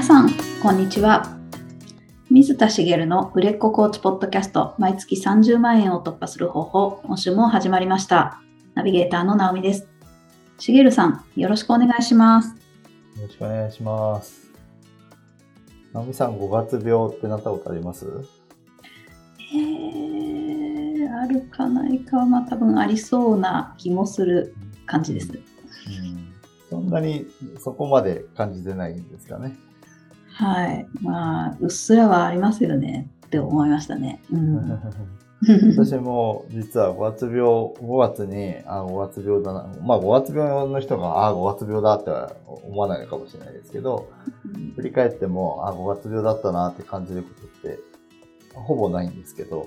皆さん、こんにちは。水田茂の売れっ子コーチポッドキャスト、毎月30万円を突破する方法、今週も始まりました。ナビゲーターの直美です。茂さん、よろしくお願いします。よろしくお願いします。直美さん、5月病ってなったことあります？えー、あるかないかは、まあ多分ありそうな気もする感じです。うん。そんなにそこまで感じてないんですかね。はい。まあ、うっすらはありますよねって思いましたね。うん。私も実は5月病、5月に、あ、5月病だな。まあ5月病の人が、あ、5月病だっては思わないかもしれないですけど、振り返っても、あ、5月病だったなって感じることって、ほぼないんですけど、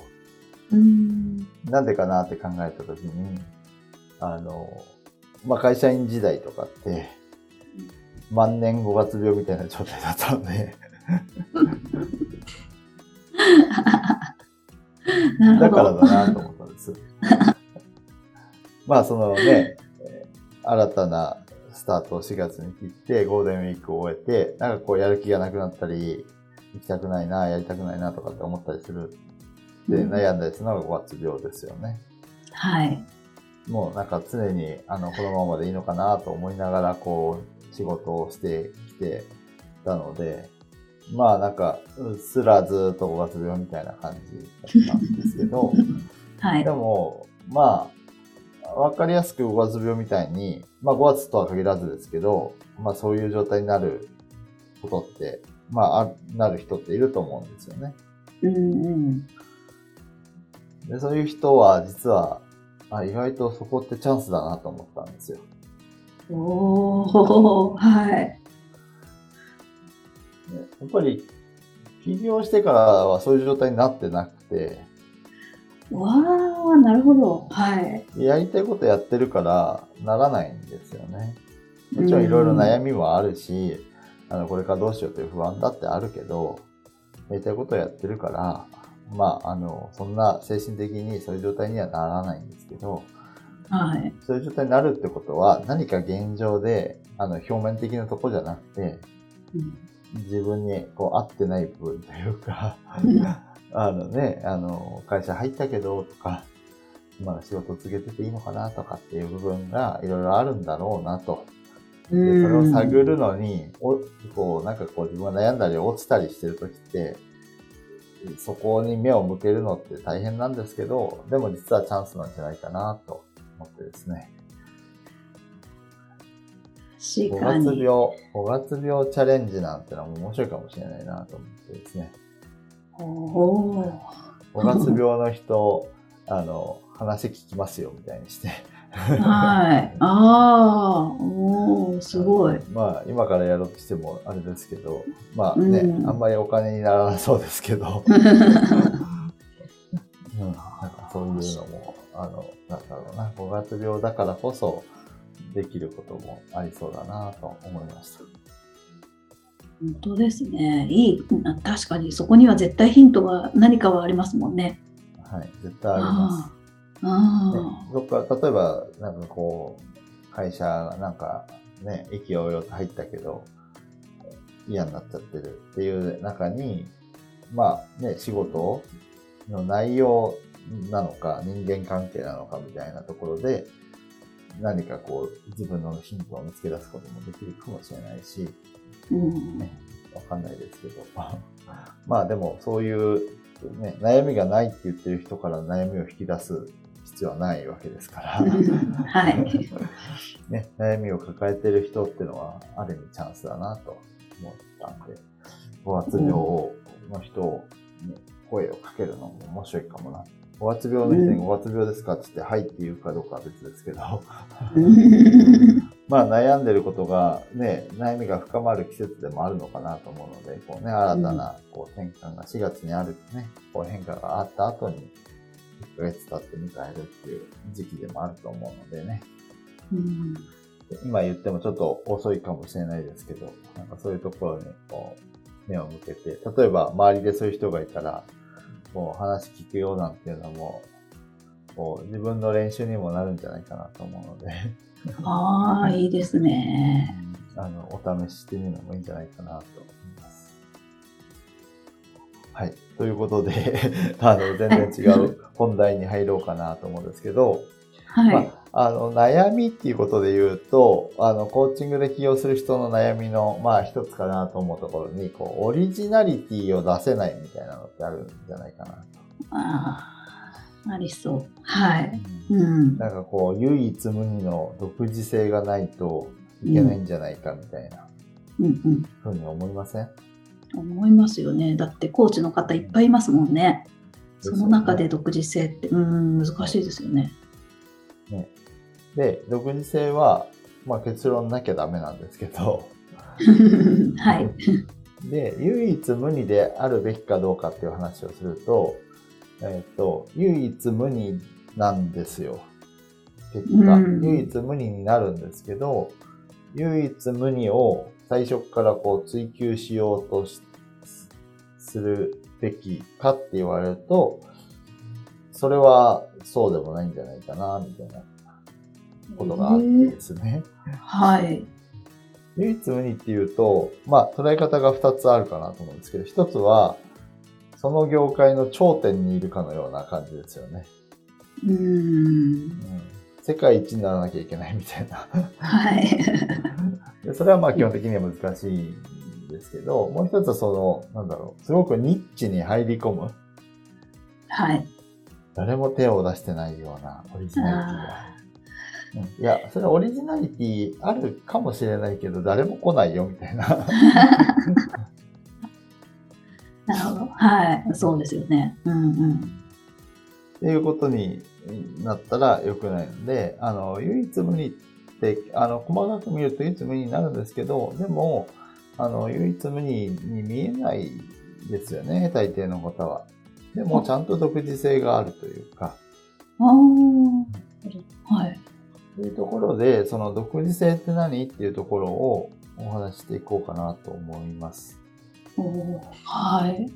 うん。なんでかなって考えたときに、あの、まあ、会社員時代とかって、万年5月病みたいな状態だったので、だから。だなと思ったんです。まあ、そのね、えー新たなスタートを4月に切って、ゴールデンウィークを終えて、なんかこうやる気がなくなったり、行きたくないな、やりたくないなとかって思ったりする。で、うん悩んだりするのが5月病ですよね。はい。もうなんか常にあのこのままでいいのかなと思いながらこう仕事をしてきてたので、まあなんかうっすらずっと5月病みたいな感じだったんですけど、はいで。もまあわかりやすく5月病みたいに、まあ5月とは限らずですけど、まあそういう状態になることって、まああなる人っていると思うんですよね。うんうん。でそういう人は実はあ意外とそこってチャンスだなと思ったんですよ。おー、はい。ねやっぱり起業してからはそういう状態になってなくて、わー、なるほど。はい。やりたいことやってるからならないんですよね。もちろんいろいろ悩みもあるし、あの、これからどうしようという不安だってあるけど、やりたいことやってるから、まあ、あの、そんな精神的にそういう状態にはならないんですけど、はい。そういう状態になるってことは何か現状で、あの、表面的なとこじゃなくて、うん自分にこう合ってない部分というか、あのね、あの、会社入ったけどとか、まだ仕事続けてていいのかなとかっていう部分がいろいろあるんだろうなと。でそれを探るのに、おこう、なんかこう自分が悩んだり落ちたりしてるときって、そこに目を向けるのって大変なんですけど、でも実はチャンスなんじゃないかなと思ってですね。確5かに。月病、5月病チャレンジなんてのも面白いかもしれないなと思ってですね。おー。5月病の人、あの、話聞きますよみたいにして。はい。あー、おー、すごい。まあ、今からやろうとしてもあれですけど、まあね、うんあんまりお金にならなそうですけど、うん、なんかそういうのも、あの、なんだろうな、5月病だからこそできることもありそうだなと思いました。本当ですね。いい。あ確かに、そこには絶対ヒントが何かはありますもんね。はい、絶対あります。あーあね、どっか、例えば、なんかこう、会社がなんかね、意気揚々と入ったけど、嫌になっちゃってるっていう中に、まあね、仕事の内容なのか、人間関係なのかみたいなところで、何かこう、自分のヒントを見つけ出すこともできるかもしれないし、ーうんね、わかんないですけど。まあでも、そういう、ね、悩みがないって言ってる人から悩みを引き出す必要はないわけですから、はい。ね、悩みを抱えてる人っていうのは、ある意味チャンスだなと思ったんで、5月病の人を、ね、声をかけるのも面白いかもな。5月病の人に5月病ですかって言って、はいって言うかどうかは別ですけど、まあ悩んでることがね、悩みが深まる季節でもあるのかなと思うので、こうね、新たなこう転換が4月にあるね、こう変化があった後に、1ヶ月経って迎えるっていう時期でもあると思うのでね、うん。今言ってもちょっと遅いかもしれないですけど、なんかそういうところにこう目を向けて、例えば周りでそういう人がいたら、こう話聞くよなんていうのも、こう自分の練習にもなるんじゃないかなと思うので、ああ、いいですね。あの、お試ししてみるのもいいんじゃないかなと思います。はい。ということで、あの、全然違う本題に入ろうかなと思うんですけど、はい。まあ、あの、悩みっていうことで言うと、あの、コーチングで起業する人の悩みの、まあ、一つかなと思うところに、こう、オリジナリティを出せないみたいなのってあるんじゃないかなと。ああ、ありそう。はい。うんうん。なんかこう、唯一無二の独自性がないといけないんじゃないかみたいなうんうん。ふうに思いません？思いますよね。だってコーチの方いっぱいいますもんね。その中で独自性って、うん、難しいですよね。で、独自性は、まあ結論なきゃダメなんですけど、はい。で、唯一無二であるべきかどうかっていう話をすると、えっ、と、唯一無二なんですよ。結果、うん唯一無二になるんですけど、唯一無二を最初からこう追求しようとしするべきかって言われると、それはそうでもないんじゃないかな、みたいなことがあってですね。はい。唯一無二っていうと、まあ、捉え方が2つあるかなと思うんですけど、1つは、その業界の頂点にいるかのような感じですよね。うーん。うん、世界一にならなきゃいけないみたいな。はい。でそれはまあ基本的には難しいんですけど、もう一つはその、なんだろう、すごくニッチに入り込む。はい。誰も手を出してないようなオリジナリティが。うんいや、それはオリジナリティあるかもしれないけど、誰も来ないよみたいな。なるほど。はい。そうですよね。うんうん。っていうことになったら良くないので、あの、唯一無二って、あの、細かく見ると唯一無二になるんですけど、でも、あの、唯一無二に見えないですよね、大抵の方は。でも、ちゃんと独自性があるというか、ああ。はい。というところで、その独自性って何っていうところをお話ししていこうかなと思います。おーはい。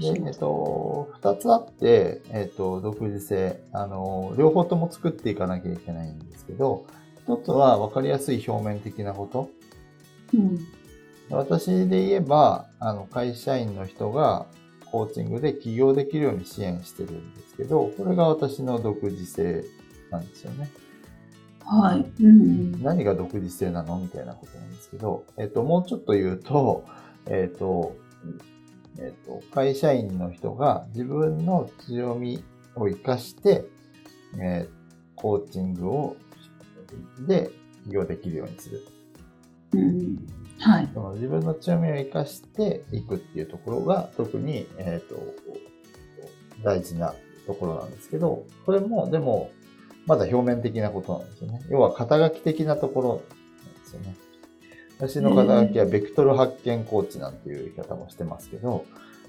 で、えっ。と、二つあって、えっと、独自性。あの、両方とも作っていかなきゃいけないんですけど、一つは分かりやすい表面的なこと。うん。私で言えば、あの、会社員の人がコーチングで起業できるように支援してるんですけど、これが私の独自性なんですよね。はい。うん。何が独自性なの？みたいなことなんですけど、えっと、もうちょっと言うと、えっと、えっと、会社員の人が自分の強みを活かして、えーコーチングを、で、起業できるようにする。うん。はい。その自分の強みを活かしていくっていうところが特に、えっと、大事なところなんですけど、これも、でも、まだ表面的なことなんですよね。要は肩書き的なところなんですよね。私の肩書きはベクトル発見コーチなんていう言い方もしてますけど、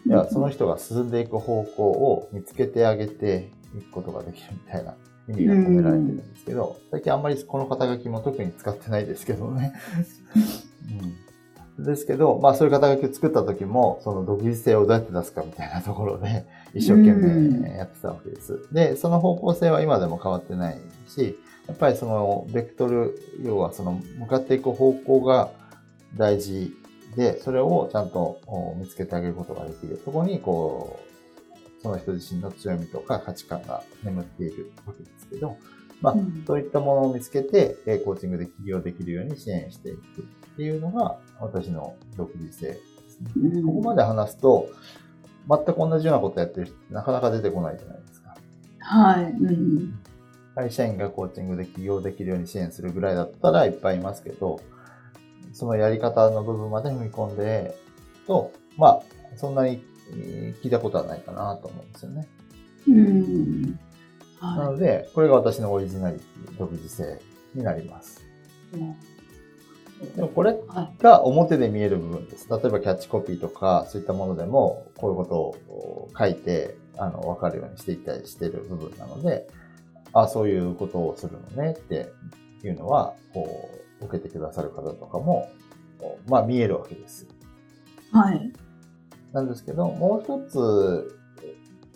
いや、その人が進んでいく方向を見つけてあげていくことができるみたいな意味が込められてるんですけど、最近あんまりこの肩書きも特に使ってないですけどね。うん、ですけど、まあそういう肩書きを作った時も、その独自性をどうやって出すかみたいなところで、一生懸命やってたわけです。で、その方向性は今でも変わってないし、やっぱりそのベクトル、要はその向かっていく方向が大事で、それをちゃんとお見つけてあげることができる。そこに、こう、その人自身の強みとか価値観が眠っているわけですけど、まあ、うんそういったものを見つけて、えーコーチングで起業できるように支援していくっていうのが、私の独自性ですね。うんここまで話すと、全く同じようなことやってる人ってなかなか出てこないじゃないですか。はい。うん。会社員がコーチングで起業できるように支援するぐらいだったらいっぱいいますけど、そのやり方の部分まで踏み込んでと、まあ、そんなにえー聞いたことはないかなと思うんですよね。うん。なはので、これが私のオリジナリティ、独自性になります。い。でもこれはい。が表で見える部分です。例えばキャッチコピーとか、そういったものでも、こういうことを書いて、あの、わかるようにしていったりしてる部分なので、あ、そういうことをするのねっていうのは、こう、受けてくださる方とかも、まあ見えるわけです。はい。なんですけど、もう一つ、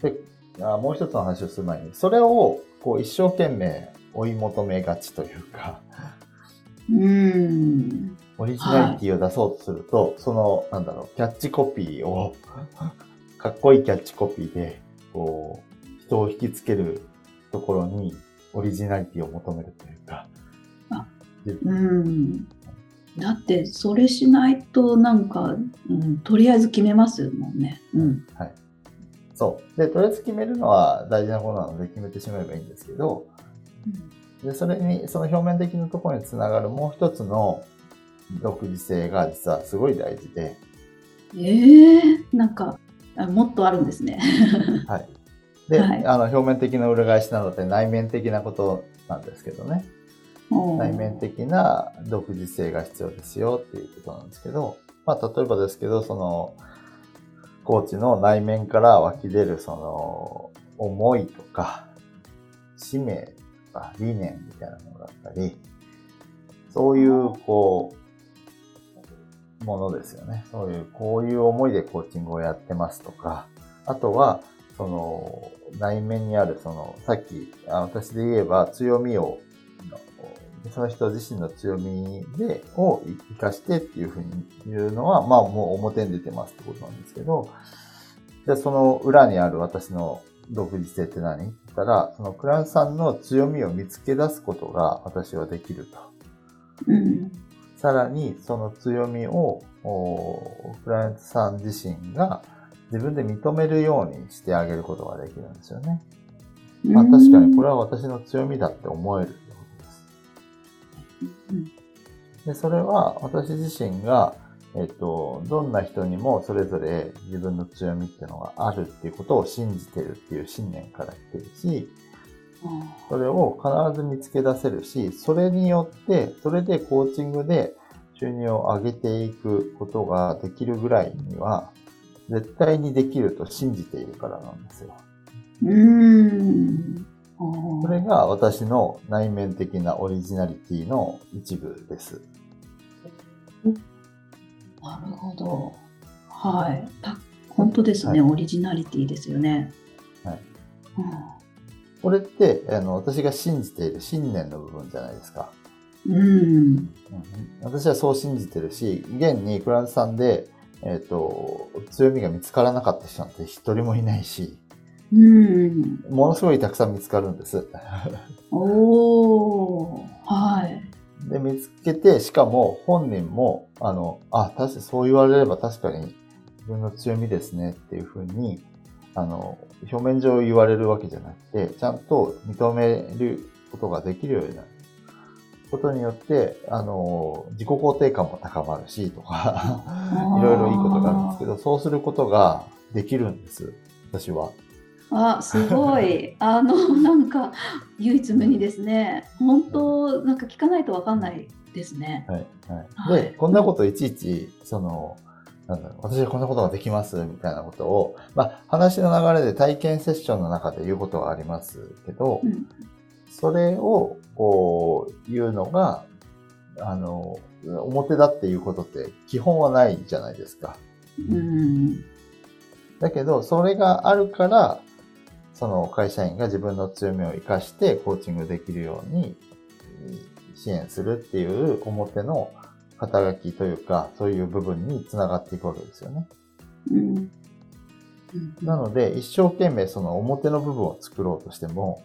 であもう一つの話をする前に、それを、こう、一生懸命追い求めがちというか、うん。オリジナリティを出そうとすると、その、なんだろう、キャッチコピーを、かっこいいキャッチコピーで、こう、人を引きつけるところに、オリジナリティを求めるというか。あうん。だって、それしないと、なんか、うん、とりあえず決めますもんね。うん。はい。そう。で、とりあえず決めるのは大事なことなので決めてしまえばいいんですけど、で、それに、その表面的なところにつながるもう一つの独自性が実はすごい大事で、ええなんかあ、もっとあるんですね。はい。で、はいあの、表面的な裏返しなので内面的なことなんですけどね。内面的な独自性が必要ですよっていうことなんですけど、まあ、例えばですけど、その、コーチの内面から湧き出る、その、思いとか、使命とか、理念みたいなものだったり、そういう、こう、ものですよね。そういう、こういう思いでコーチングをやってますとか、あとは、その、内面にある、その、さっき、あ私で言えば強みをその人自身の強みで、を活かしてっていうふうに言うのは、まあもう表に出てますってことなんですけど、じゃあその裏にある私の独自性って何？って言ったら、そのクライアントさんの強みを見つけ出すことが私はできると。うん。さらにその強みを、おクライアントさん自身が自分で認めるようにしてあげることができるんですよね。まあ確かにこれは私の強みだって思えるってことです。うんで、それは私自身が、えっと、どんな人にもそれぞれ自分の強みっていうのがあるっていうことを信じてるっていう信念から来てるし、あそれを必ず見つけ出せるし、それによって、それでコーチングで収入を上げていくことができるぐらいには、絶対にできると信じているからなんですよ。ーうーそれが私の内面的なオリジナリティの一部です。なるほど。はい。た本当ですね、はオリジナリティですよね。はいうんこれって、あの、私が信じている信念の部分じゃないですか。うん。うん私はそう信じてるし、現にクライアントさんで、えっ、と、強みが見つからなかった人なんて一人もいないし、うん。ものすごいたくさん見つかるんです。おー。はい。で、見つけて、しかも本人も、あの、あ、確かにそう言われれば確かに自分の強みですねっていうふうに、あの、表面上言われるわけじゃなくて、ちゃんと認めることができるようになる。ことによって、あの、自己肯定感も高まるし、とか、いろいろいいことがあるんですけど、そうすることができるんです。私は。あ、すごい。あの、なんか、唯一無二ですね。本当、なんか聞かないとわかんないですね。はい。はい。はいで、こんなこといちいち、その、なんだろう、私はこんなことができます、みたいなことを、まあ、話の流れで体験セッションの中で言うことはありますけど、うん。それを、こう、言うのが、あの、表だっていうことって基本はないじゃないですか。うん。だけど、それがあるから、その会社員が自分の強みを活かしてコーチングできるようにうん支援するっていう表の肩書きというか、そういう部分につながっていくわけですよね。うん。うんなので、一生懸命その表の部分を作ろうとしても、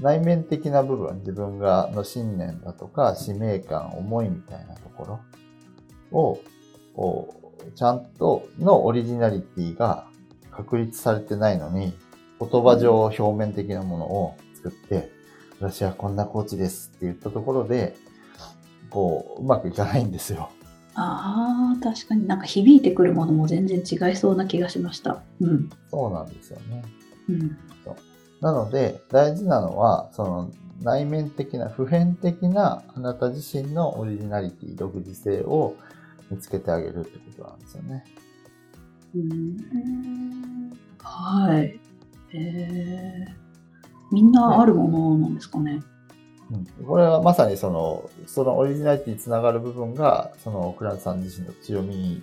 内面的な部分、自分がの信念だとか、使命感、思いみたいなところを、ちゃんとのオリジナリティが確立されてないのに、言葉上表面的なものを作って、私はこんなコーチですって言ったところで、こう、うまくいかないんですよ。ああ、確かになんか響いてくるものも全然違いそうな気がしました。うん。そうなんですよね。うん。なので、大事なのは、その内面的な、普遍的なあなた自身のオリジナリティ、独自性を見つけてあげるってことなんですよね。うんはい。えー、みんなあるものなんですかね。うん、これはまさにその、そのオリジナリティにつながる部分が、そのクランさん自身の強み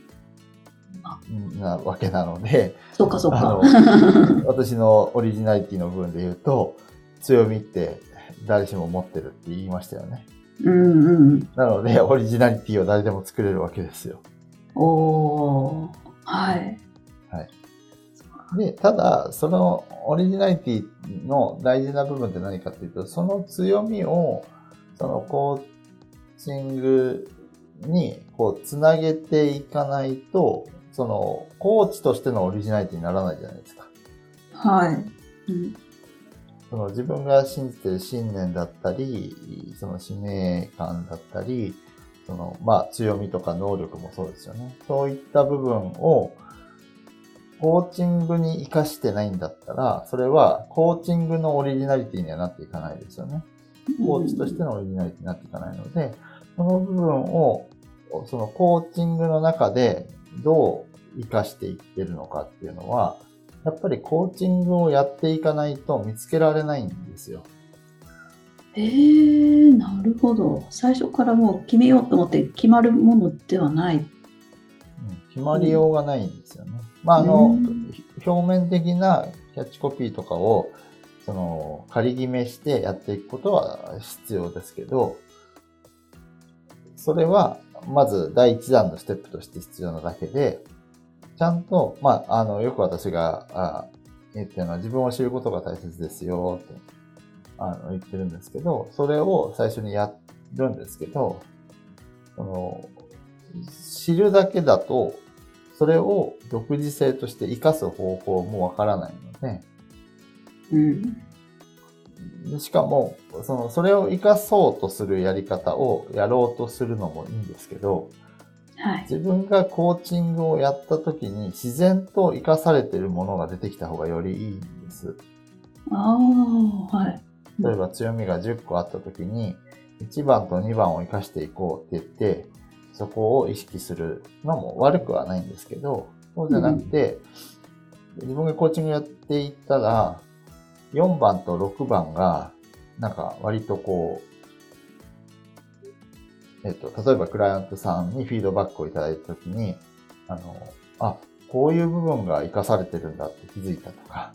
あなわけなので、そうかそうか。私のオリジナリティの部分で言うと、強みって誰しも持ってるって言いましたよね。うんうん。なので、オリジナリティを誰でも作れるわけですよ。おー。はい。で、ただ、そのオリジナリティの大事な部分って何かっていうと、その強みを、そのコーチングに、こう、つなげていかないと、その、コーチとしてのオリジナリティにならないじゃないですか。はい。うん。その自分が信じてる信念だったり、その使命感だったり、その、まあ、強みとか能力もそうですよね。そういった部分を、コーチングに活かしてないんだったら、それはコーチングのオリジナリティにはなっていかないですよね。コーチとしてのオリジナリティになっていかないので、その部分を、そのコーチングの中でどう活かしていってるのかっていうのは、やっぱりコーチングをやっていかないと見つけられないんですよ。えー、なるほど。最初からもう決めようと思って決まるものではない。うん決まりようがないんですよね。まあ、あのうん、表面的なキャッチコピーとかを、その、仮決めしてやっていくことは必要ですけど、それは、まず第一弾のステップとして必要なだけで、ちゃんと、まあ、あの、よく私が、あ言ってるのは自分を知ることが大切ですよ、って、あの、言ってるんですけど、それを最初にやるんですけど、その、知るだけだと、それを独自性として活かす方法もわからないので、うん。でしかも、その、それを活かそうとするやり方をやろうとするのもいいんですけど、はい。自分がコーチングをやった時に自然と活かされているものが出てきた方がよりいいんです。ああ、はい。例えば強みが10個あった時に、1番と2番を活かしていこうって言って、そこを意識するのも悪くはないんですけど、そうじゃなくて、自分がコーチングやっていったら、4番と6番が、なんか割とこう、えっと、例えばクライアントさんにフィードバックをいただいたときに、あの、あ、こういう部分が活かされてるんだって気づいたとか、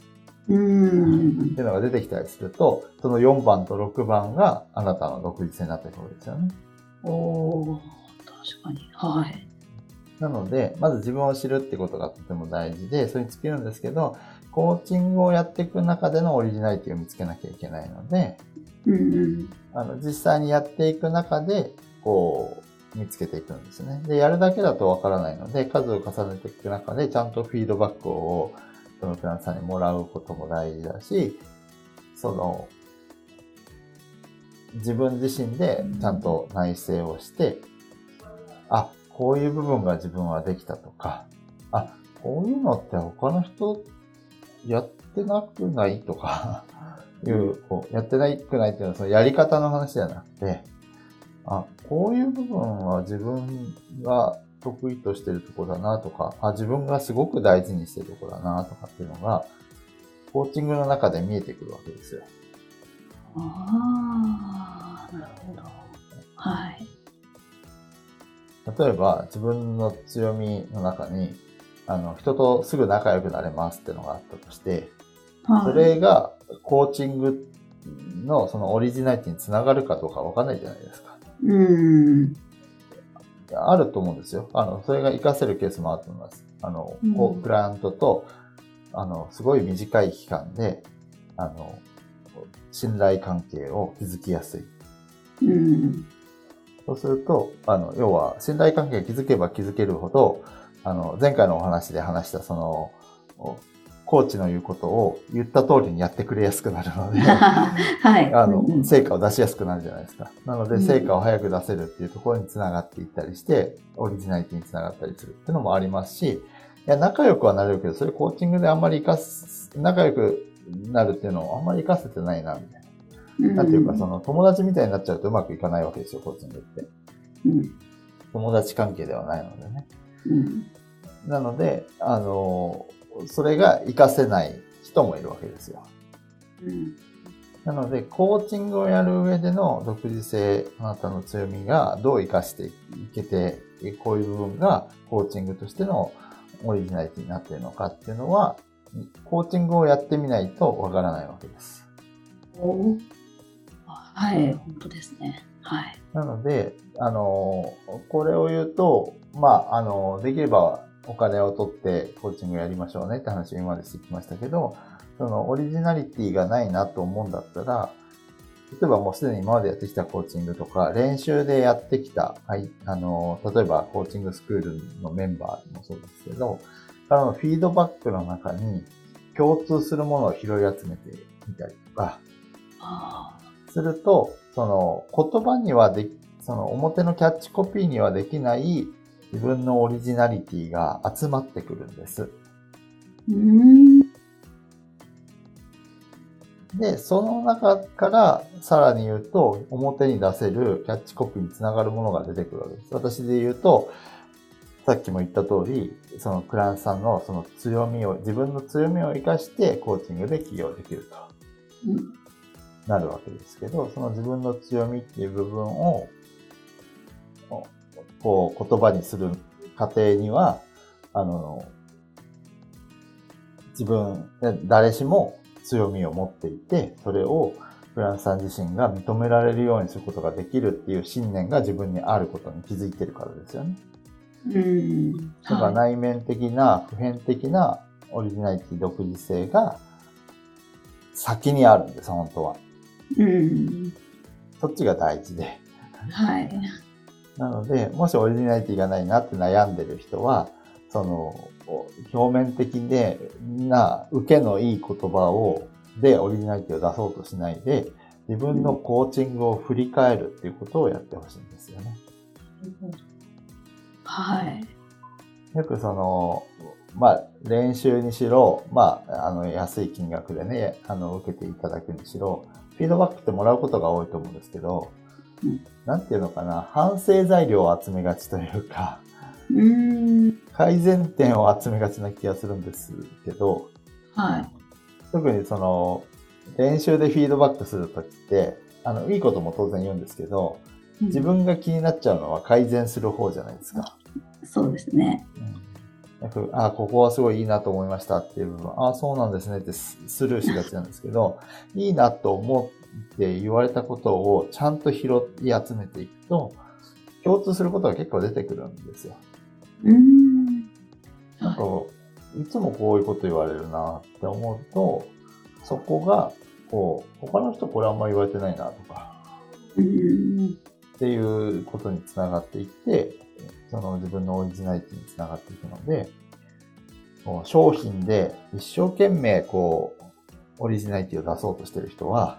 うーん。っていうのが出てきたりすると、その4番と6番があなたの独立性になってくるんですよね。おー確かに。はい。なので、まず自分を知るってことがとても大事で、それに尽きるんですけど、コーチングをやっていく中でのオリジナリティを見つけなきゃいけないので、うんうん。あの、実際にやっていく中で、こう、見つけていくんですね。で、やるだけだとわからないので、数を重ねていく中で、ちゃんとフィードバックを、そのクラントさんにもらうことも大事だし、その、自分自身でちゃんと内省をして、あ、こういう部分が自分はできたとか、あ、こういうのって他の人やってなくないとか、いう、こう、やってないくないっていうのはそのやり方の話じゃなくて、あ、こういう部分は自分が得意としてるところだなとか、あ、自分がすごく大事にしてるところだなとかっていうのが、コーチングの中で見えてくるわけですよ。ああ、なるほど。はい。例えば、自分の強みの中に、あの、人とすぐ仲良くなれますっていうのがあったとして、はい、それがコーチングのそのオリジナリティにつながるかどうかわかんないじゃないですか。うーん。あると思うんですよ。あの、それが活かせるケースもあると思います。あの、うんクライアントと、あの、すごい短い期間で、あの、信頼関係を築きやすい。うん。そうすると、あの、要は、信頼関係が築けば築けるほど、あの、前回のお話で話した、その、おコーチの言うことを言った通りにやってくれやすくなるので、はい。あのうんう、ん成果を出しやすくなるじゃないですか。なので、うん成果を早く出せるっていうところにつながっていったりして、オリジナリティにつながったりするっていうのもありますし、いや、仲良くはなれるけど、それコーチングであんまり活かす、仲良くなるっていうのをあんまり活かせてないな、みたいな。なんていうか、その、友達みたいになっちゃうとうまくいかないわけですよ、コーチングって。うん。友達関係ではないのでね。うん。なので、あの、それが活かせない人もいるわけですよ。うん。なので、コーチングをやる上での独自性、あなたの強みがどう活かしていけて、こういう部分がコーチングとしてのオリジナリティになっているのかっていうのは、コーチングをやってみないとわからないわけです。おはい、本当ですね。はい。なので、あの、これを言うと、まあ、あの、できればお金を取ってコーチングやりましょうねって話を今までしてきましたけど、そのオリジナリティがないなと思うんだったら、例えばもうすでに今までやってきたコーチングとか、練習でやってきた、はい、あの、例えばコーチングスクールのメンバーもそうですけど、からのフィードバックの中に共通するものを拾い集めてみたりとか、あすると、その言葉にはでその表のキャッチコピーにはできない自分のオリジナリティが集まってくるんです。で、その中からさらに言うと、表に出せるキャッチコピーにつながるものが出てくるわけです。私で言うと、さっきも言った通り、そのクラントさんのその強みを、自分の強みを活かしてコーチングで起業できるとうんなるわけですけど、その自分の強みっていう部分を、こう言葉にする過程には、あの、自分、誰しも強みを持っていて、それをフランスさん自身が認められるようにすることができるっていう信念が自分にあることに気づいてるからですよね。うん。だからはい内面的な、普遍的なオリジナリティ独自性が先にあるんです、本当は。うん。そっちが大事で。はい。なので、もしオリジナリティがないなって悩んでる人は、その、表面的でな、受けのいい言葉を、で、オリジナリティを出そうとしないで、自分のコーチングを振り返るっていうことをやってほしいんですよね。はい。よくその、まあ、練習にしろ、まあ、あの、安い金額でね、あの、受けていただくにしろ、フィードバックってもらうことが多いと思うんですけど、うんなんていうのかな、反省材料を集めがちというか、うーん。改善点を集めがちな気がするんですけど、はい。特にその、練習でフィードバックするときって、あの、いいことも当然言うんですけど、自分が気になっちゃうのは改善する方じゃないですか。そうですね。うん、あ、ここはすごいいいなと思いましたっていう部分、あ、そうなんですねってススルーしがちなんですけど、いいなと思って言われたことをちゃんと拾い集めていくと、共通することが結構出てくるんですよ。うーん。なんかは、いつもこういうこと言われるなって思うと、そこが、こう、他の人これあんまり言われてないなとか。っていうことにつながっていって、その自分のオリジナリティにつながっていくので、商品で一生懸命こう、オリジナリティを出そうとしてる人は、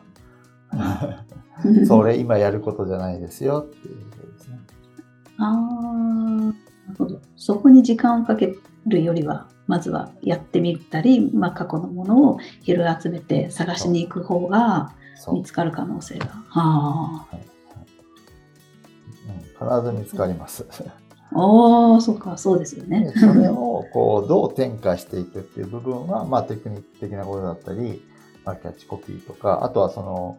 それ今やることじゃないですよっていうことですね。ああ、なるほど。そこに時間をかけるよりは、まずはやってみたり、まあ、過去のものを拾い集めて探しに行く方が。見つかる可能性が。あはいはいうん、必ず見つかります。あ、ああ、そうか、そうですよねで。それをこうどう転化していくっていう部分は、まあ、テクニック的なことだったり、まあ、キャッチコピーとか、あとはその、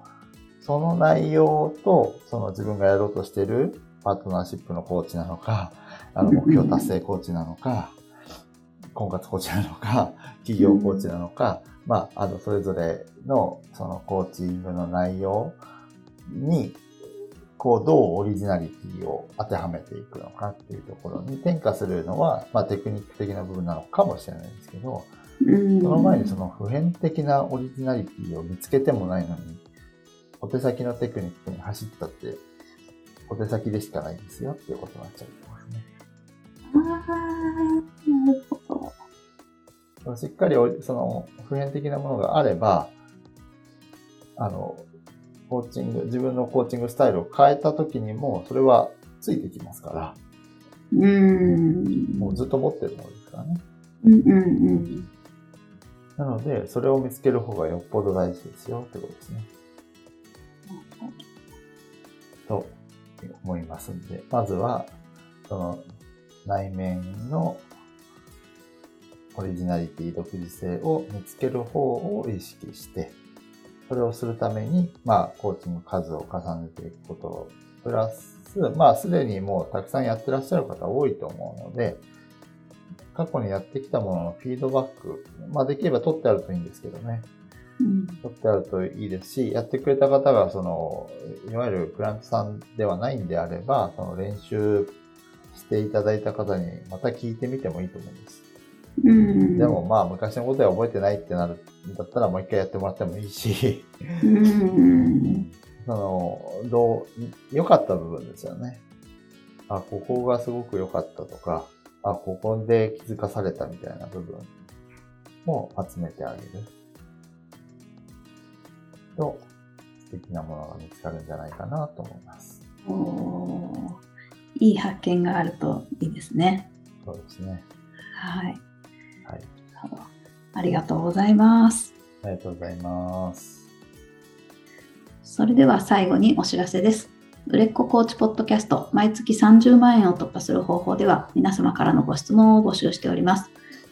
その内容と、その自分がやろうとしているパートナーシップのコーチなのか、あの 目標達成コーチなのか、婚活コーチなのか、企業コーチなのか、まあ、あの、それぞれのそのコーチングの内容に、こう、どうオリジナリティを当てはめていくのかっていうところに転化するのは、まあ、テクニック的な部分なのかもしれないんですけど、うんその前にその普遍的なオリジナリティを見つけてもないのに、お手先のテクニックに走ったって、お手先でしかないんですよっていうことになっちゃうと思いますね。ああ、なるほど。しっかりおその普遍的なものがあれば、あの、コーチング、自分のコーチングスタイルを変えた時にも、それはついてきますから、うーん。もうずっと持ってるものですからね。うんうんうん。なので、それを見つける方がよっぽど大事ですよってことですね。と思いますんで、まずは、その内面のオリジナリティ、独自性を見つける方を意識して、それをするために、まあ、コーチング数を重ねていくこと、プラス、まあ、すでにもうたくさんやってらっしゃる方多いと思うので、過去にやってきたもののフィードバック、まあ、できれば取ってあるといいんですけどね。うん取ってあるといいですし、やってくれた方が、その、いわゆるクラントさんではないんであれば、その練習していただいた方にまた聞いてみてもいいと思うんです。うんでもまあ昔のことは覚えてないってなるんだったらもう一回やってもらってもいいし、うん その、どう、良かった部分ですよね。あ、ここがすごく良かったとか、あ、ここで気づかされたみたいな部分を集めてあげる。と、素敵なものが見つかるんじゃないかなと思います。おーいい発見があるといいですね。そうですね。はい。はい。ありがとうございます。ありがとうございます。それでは最後にお知らせです。売れっ子コーチポッドキャスト毎月30万円を突破する方法では皆様からのご質問を募集しております。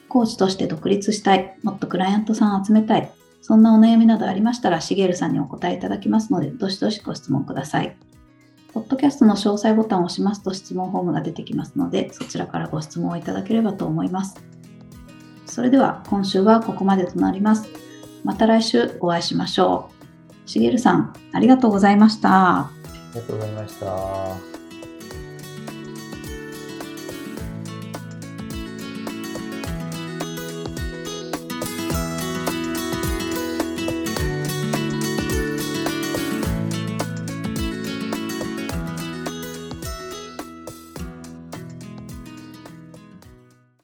コーチとして独立したい、もっとクライアントさんを集めたい、そんなお悩みなどありましたら、しげるさんにお答えいただきますので、どしどしご質問ください。ポッドキャストの詳細ボタンを押しますと質問フォームが出てきますので、そちらからご質問をいただければと思います。それでは今週はここまでとなります。また来週お会いしましょう。しげるさん、ありがとうございました。ありがとうございました。